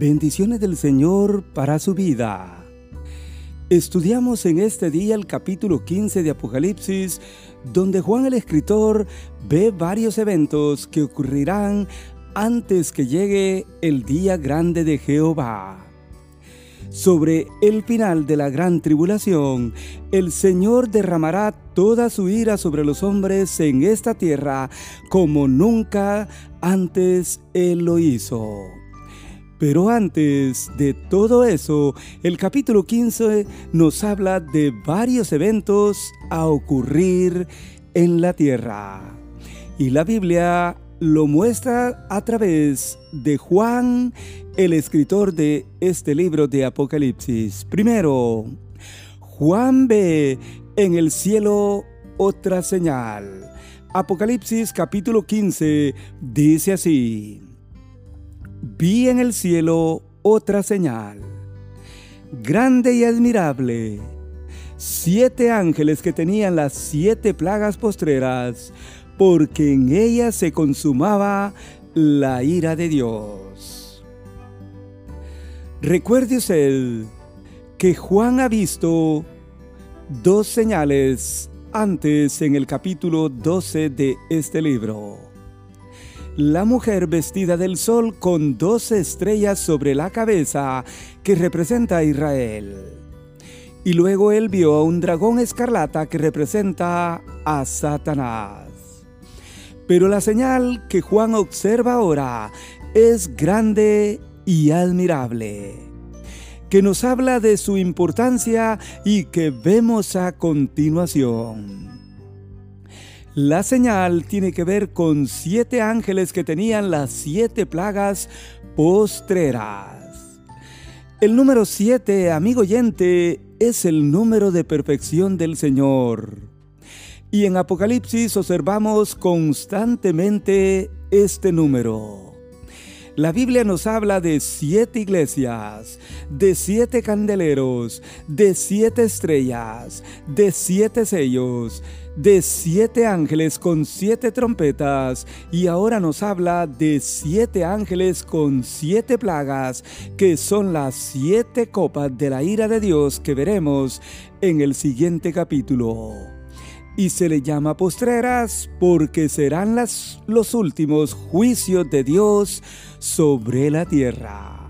Bendiciones del Señor para su vida. Estudiamos en este día el capítulo 15 de Apocalipsis, donde Juan el escritor ve varios eventos que ocurrirán antes que llegue el día grande de Jehová. Sobre el final de la gran tribulación, el Señor derramará toda su ira sobre los hombres en esta tierra como nunca antes Él lo hizo. Pero antes de todo eso, el capítulo 15 nos habla de varios eventos a ocurrir en la tierra. Y la Biblia lo muestra a través de Juan, el escritor de este libro de Apocalipsis. Primero, Juan ve en el cielo otra señal. Apocalipsis capítulo 15 dice así, vi en el cielo otra señal, grande y admirable, siete ángeles que tenían las siete plagas postreras, porque en ellas se consumaba la ira de Dios. Recuerde usted que Juan ha visto dos señales antes en el capítulo 12 de este libro. La mujer vestida del sol con dos estrellas sobre la cabeza que representa a Israel. Y luego él vio a un dragón escarlata que representa a Satanás. Pero la señal que Juan observa ahora es grande y admirable, que nos habla de su importancia y que vemos a continuación. La señal tiene que ver con siete ángeles que tenían las siete plagas postreras. El número siete, amigo oyente, es el número de perfección del Señor. Y en Apocalipsis observamos constantemente este número. La Biblia nos habla de siete iglesias, de siete candeleros, de siete estrellas, de siete sellos, de siete ángeles con siete trompetas y ahora nos habla de siete ángeles con siete plagas que son las siete copas de la ira de Dios que veremos en el siguiente capítulo y se le llama postreras porque serán las, los últimos juicios de Dios sobre la tierra.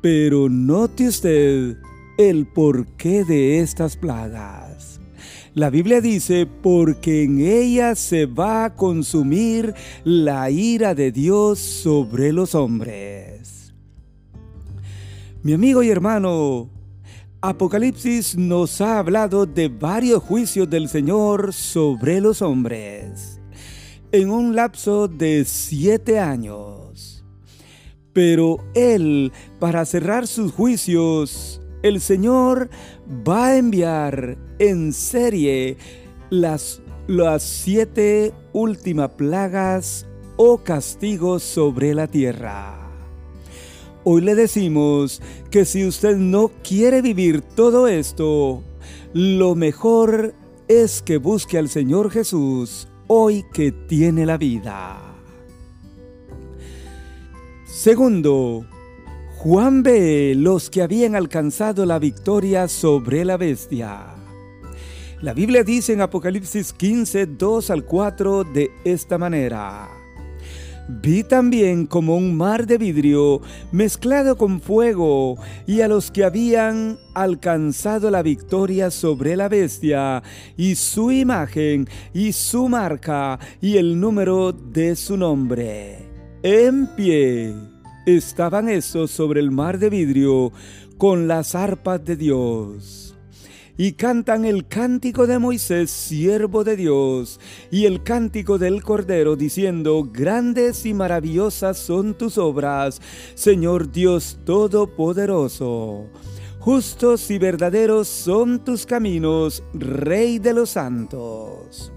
Pero note usted el porqué de estas plagas. La Biblia dice, porque en ellas se va a consumir la ira de Dios sobre los hombres. Mi amigo y hermano, Apocalipsis nos ha hablado de varios juicios del Señor sobre los hombres en un lapso de siete años. Pero Él, para cerrar sus juicios, el Señor va a enviar en serie las, las siete últimas plagas o castigos sobre la tierra. Hoy le decimos que si usted no quiere vivir todo esto, lo mejor es que busque al Señor Jesús hoy que tiene la vida. Segundo, Juan ve los que habían alcanzado la victoria sobre la bestia. La Biblia dice en Apocalipsis 15, 2 al 4 de esta manera. Vi también como un mar de vidrio mezclado con fuego y a los que habían alcanzado la victoria sobre la bestia y su imagen y su marca y el número de su nombre. En pie estaban esos sobre el mar de vidrio con las arpas de Dios y cantan el cántico de Moisés, siervo de Dios, y el cántico del Cordero, diciendo, grandes y maravillosas son tus obras, Señor Dios Todopoderoso. Justos y verdaderos son tus caminos, Rey de los santos.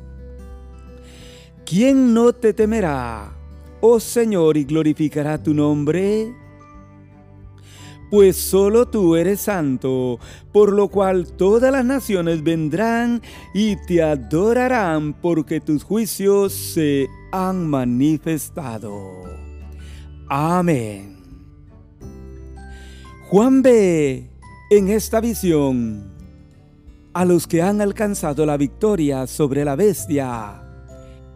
¿Quién no te temerá, oh Señor, y glorificará tu nombre? Pues solo tú eres santo, por lo cual todas las naciones vendrán y te adorarán porque tus juicios se han manifestado. Amén. Juan ve en esta visión a los que han alcanzado la victoria sobre la bestia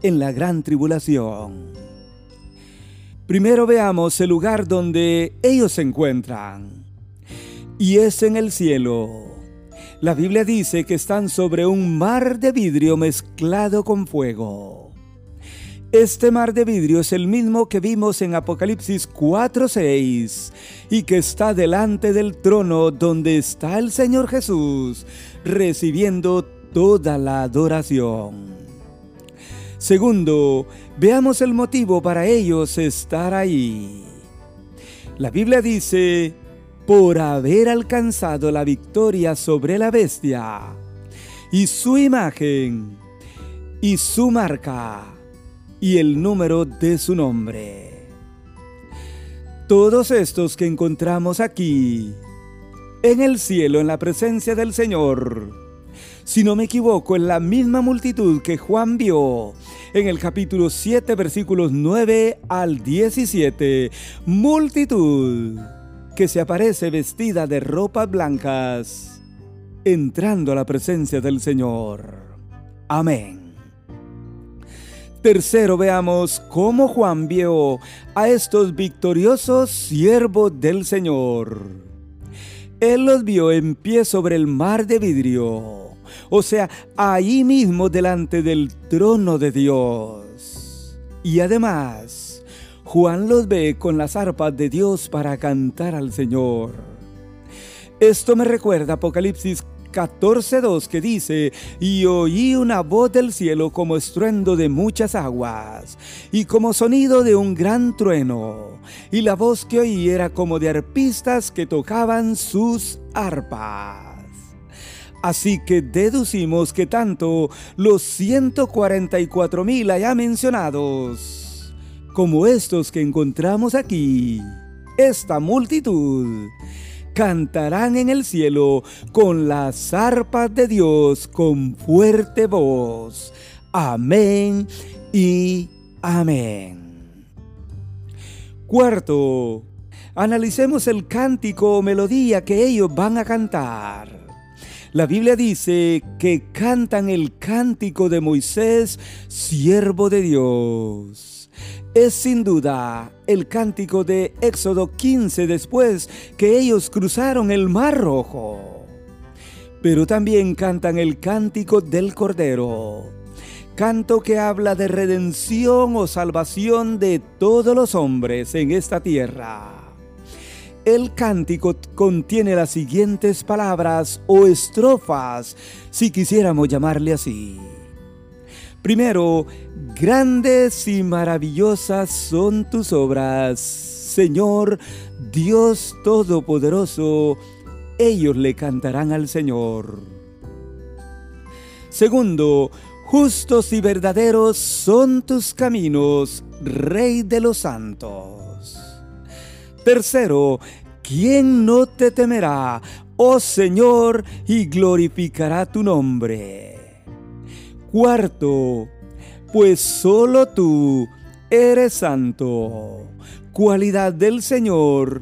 en la gran tribulación. Primero veamos el lugar donde ellos se encuentran. Y es en el cielo. La Biblia dice que están sobre un mar de vidrio mezclado con fuego. Este mar de vidrio es el mismo que vimos en Apocalipsis 4:6 y que está delante del trono donde está el Señor Jesús recibiendo toda la adoración. Segundo, veamos el motivo para ellos estar ahí. La Biblia dice, por haber alcanzado la victoria sobre la bestia y su imagen y su marca y el número de su nombre. Todos estos que encontramos aquí, en el cielo, en la presencia del Señor, si no me equivoco, en la misma multitud que Juan vio en el capítulo 7, versículos 9 al 17, multitud que se aparece vestida de ropas blancas, entrando a la presencia del Señor. Amén. Tercero, veamos cómo Juan vio a estos victoriosos siervos del Señor. Él los vio en pie sobre el mar de vidrio, o sea, ahí mismo delante del trono de Dios. Y además, Juan los ve con las arpas de Dios para cantar al Señor. Esto me recuerda Apocalipsis 14.2 que dice, y oí una voz del cielo como estruendo de muchas aguas, y como sonido de un gran trueno, y la voz que oí era como de arpistas que tocaban sus arpas. Así que deducimos que tanto los 144 mil allá mencionados, como estos que encontramos aquí, esta multitud, cantarán en el cielo con las arpas de Dios con fuerte voz. Amén y amén. Cuarto, analicemos el cántico o melodía que ellos van a cantar. La Biblia dice que cantan el cántico de Moisés, siervo de Dios es sin duda el cántico de Éxodo 15 después que ellos cruzaron el Mar Rojo. Pero también cantan el cántico del Cordero, canto que habla de redención o salvación de todos los hombres en esta tierra. El cántico contiene las siguientes palabras o estrofas, si quisiéramos llamarle así. Primero, grandes y maravillosas son tus obras, Señor Dios Todopoderoso. Ellos le cantarán al Señor. Segundo, justos y verdaderos son tus caminos, Rey de los santos. Tercero, ¿quién no te temerá, oh Señor, y glorificará tu nombre? Cuarto, pues solo tú eres santo, cualidad del Señor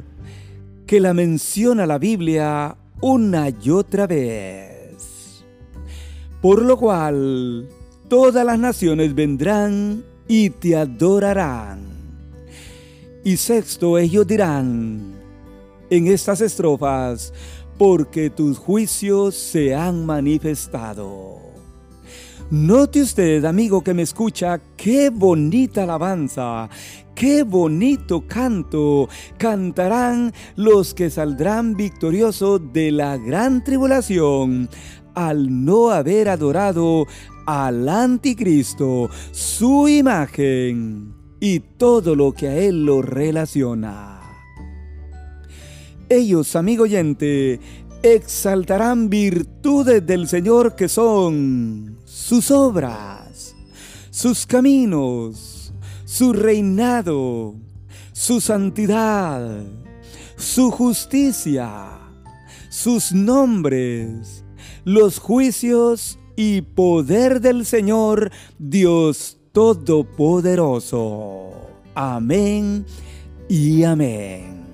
que la menciona la Biblia una y otra vez. Por lo cual, todas las naciones vendrán y te adorarán. Y sexto, ellos dirán en estas estrofas, porque tus juicios se han manifestado. Note usted, amigo que me escucha, qué bonita alabanza, qué bonito canto cantarán los que saldrán victoriosos de la gran tribulación al no haber adorado al anticristo, su imagen y todo lo que a él lo relaciona. Ellos, amigo oyente, exaltarán virtudes del Señor que son sus obras, sus caminos, su reinado, su santidad, su justicia, sus nombres, los juicios y poder del Señor Dios Todopoderoso. Amén y amén.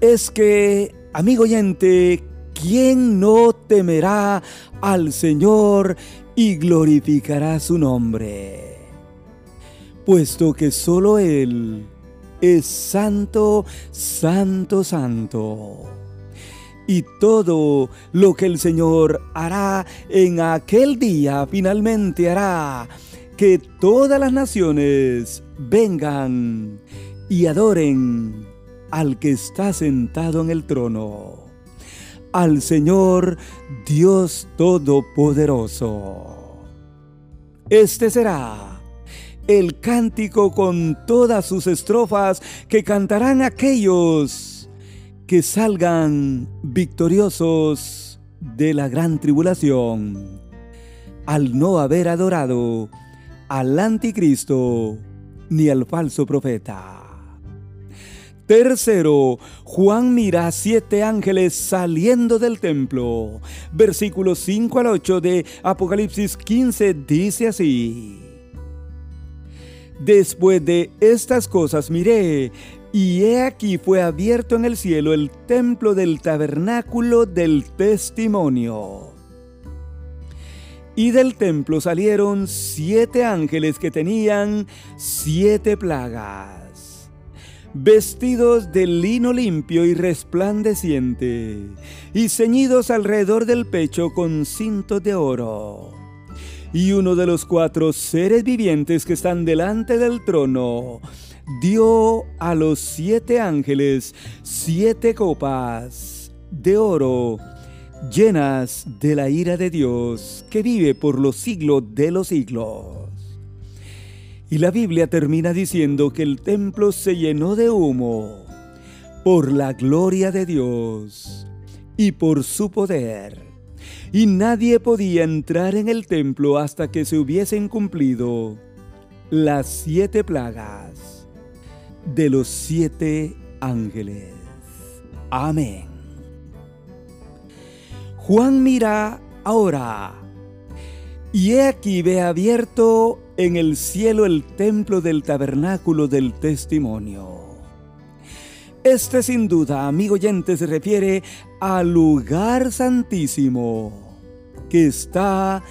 es que, amigo oyente, ¿quién no temerá al Señor y glorificará su nombre? Puesto que solo Él es santo, santo, santo. Y todo lo que el Señor hará en aquel día finalmente hará que todas las naciones vengan y adoren al que está sentado en el trono, al Señor Dios Todopoderoso. Este será el cántico con todas sus estrofas que cantarán aquellos que salgan victoriosos de la gran tribulación al no haber adorado al anticristo ni al falso profeta. Tercero, Juan mira a siete ángeles saliendo del templo. Versículos 5 al 8 de Apocalipsis 15 dice así. Después de estas cosas miré, y he aquí fue abierto en el cielo el templo del tabernáculo del testimonio. Y del templo salieron siete ángeles que tenían siete plagas, vestidos de lino limpio y resplandeciente, y ceñidos alrededor del pecho con cintos de oro. Y uno de los cuatro seres vivientes que están delante del trono dio a los siete ángeles siete copas de oro llenas de la ira de Dios que vive por los siglos de los siglos. Y la Biblia termina diciendo que el templo se llenó de humo por la gloria de Dios y por su poder y nadie podía entrar en el templo hasta que se hubiesen cumplido las siete plagas de los siete ángeles. Amén. Juan mira ahora, y he aquí ve abierto en el cielo el templo del tabernáculo del testimonio. Este sin duda, amigo oyente, se refiere al lugar santísimo que está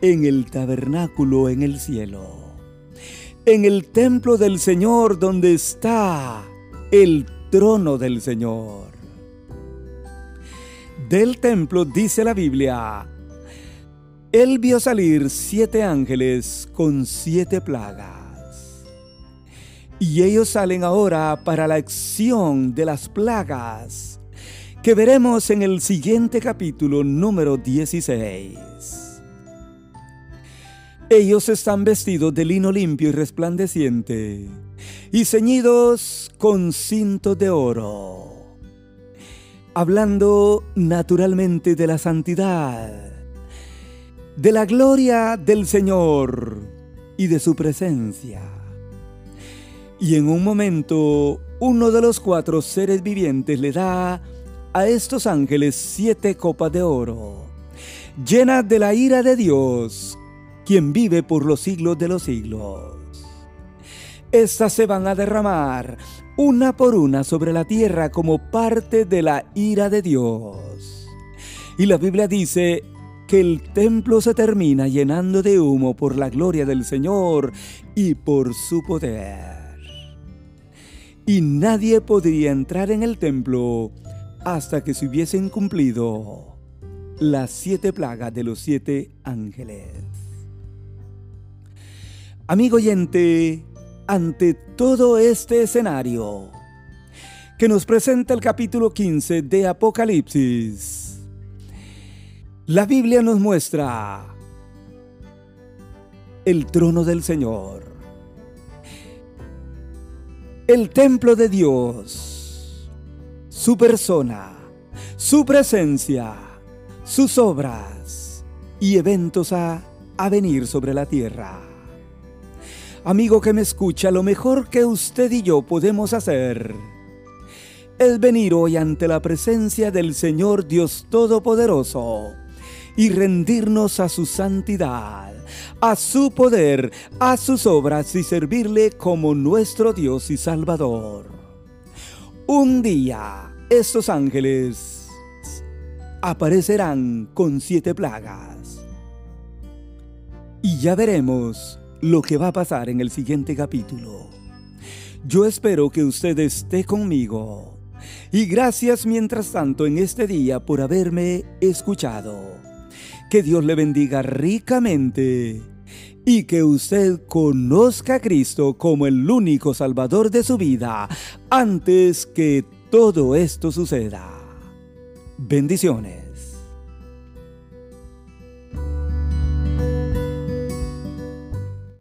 en el tabernáculo en el cielo, en el templo del Señor donde está el trono del Señor. Del templo dice la Biblia, Él vio salir siete ángeles con siete plagas. Y ellos salen ahora para la acción de las plagas que veremos en el siguiente capítulo número 16. Ellos están vestidos de lino limpio y resplandeciente y ceñidos con cintos de oro, hablando naturalmente de la santidad, de la gloria del Señor y de su presencia. Y en un momento, uno de los cuatro seres vivientes le da a estos ángeles siete copas de oro, llenas de la ira de Dios, quien vive por los siglos de los siglos. Estas se van a derramar una por una sobre la tierra como parte de la ira de Dios. Y la Biblia dice que el templo se termina llenando de humo por la gloria del Señor y por su poder. Y nadie podría entrar en el templo hasta que se hubiesen cumplido las siete plagas de los siete ángeles. Amigo oyente, ante todo este escenario que nos presenta el capítulo 15 de Apocalipsis, la Biblia nos muestra el trono del Señor, el templo de Dios, su persona, su presencia, sus obras y eventos a, venir sobre la tierra. Amigo que me escucha, lo mejor que usted y yo podemos hacer es venir hoy ante la presencia del Señor Dios Todopoderoso y rendirnos a su santidad, a su poder, a sus obras y servirle como nuestro Dios y Salvador. Un día estos ángeles aparecerán con siete plagas. Y ya veremos lo que va a pasar en el siguiente capítulo. Yo espero que usted esté conmigo. Y gracias mientras tanto en este día por haberme escuchado. Que Dios le bendiga ricamente y que usted conozca a Cristo como el único Salvador de su vida antes que todo esto suceda. Bendiciones.